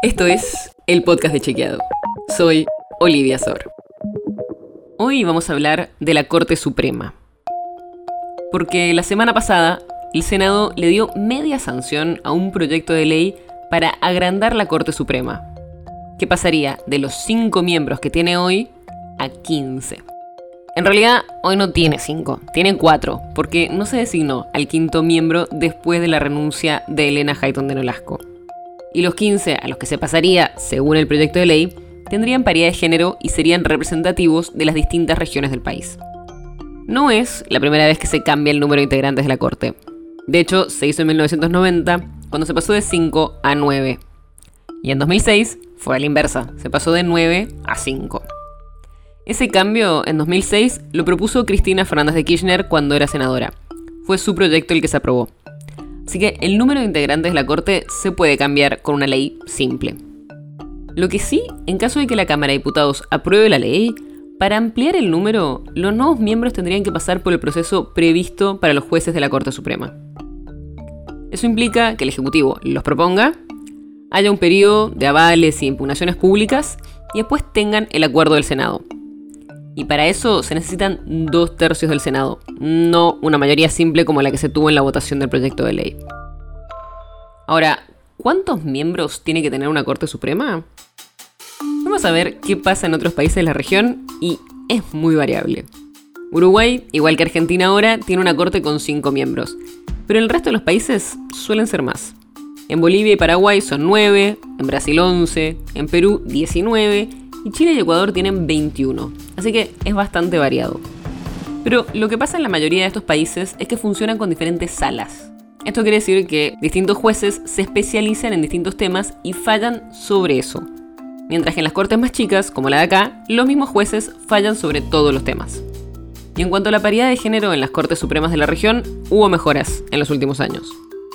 Esto es el podcast de Chequeado. Soy Olivia Sor. Hoy vamos a hablar de la Corte Suprema. Porque la semana pasada el Senado le dio media sanción a un proyecto de ley para agrandar la Corte Suprema, que pasaría de los 5 miembros que tiene hoy a 15. En realidad, hoy no tiene 5, tiene 4, porque no se designó al quinto miembro después de la renuncia de Elena Hayton de Nolasco. Y los 15 a los que se pasaría, según el proyecto de ley, tendrían paridad de género y serían representativos de las distintas regiones del país. No es la primera vez que se cambia el número de integrantes de la Corte. De hecho, se hizo en 1990, cuando se pasó de 5 a 9. Y en 2006 fue a la inversa, se pasó de 9 a 5. Ese cambio en 2006 lo propuso Cristina Fernández de Kirchner cuando era senadora. Fue su proyecto el que se aprobó. Así que el número de integrantes de la Corte se puede cambiar con una ley simple. Lo que sí, en caso de que la Cámara de Diputados apruebe la ley, para ampliar el número, los nuevos miembros tendrían que pasar por el proceso previsto para los jueces de la Corte Suprema. Eso implica que el Ejecutivo los proponga, haya un periodo de avales y impugnaciones públicas y después tengan el acuerdo del Senado. Y para eso se necesitan dos tercios del Senado, no una mayoría simple como la que se tuvo en la votación del proyecto de ley. Ahora, ¿cuántos miembros tiene que tener una Corte Suprema? Vamos a ver qué pasa en otros países de la región y es muy variable. Uruguay, igual que Argentina ahora, tiene una corte con 5 miembros, pero el resto de los países suelen ser más. En Bolivia y Paraguay son 9, en Brasil 11, en Perú 19 y Chile y Ecuador tienen 21, así que es bastante variado. Pero lo que pasa en la mayoría de estos países es que funcionan con diferentes salas. Esto quiere decir que distintos jueces se especializan en distintos temas y fallan sobre eso. Mientras que en las cortes más chicas, como la de acá, los mismos jueces fallan sobre todos los temas. Y en cuanto a la paridad de género en las Cortes Supremas de la región, hubo mejoras en los últimos años.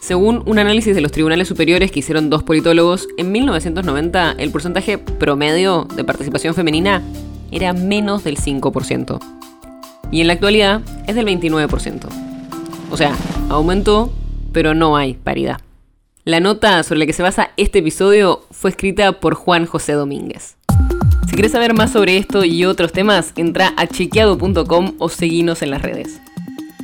Según un análisis de los tribunales superiores que hicieron dos politólogos, en 1990 el porcentaje promedio de participación femenina era menos del 5%. Y en la actualidad es del 29%. O sea, aumentó, pero no hay paridad. La nota sobre la que se basa este episodio fue escrita por Juan José Domínguez. Si quieres saber más sobre esto y otros temas, entra a chequeado.com o seguinos en las redes.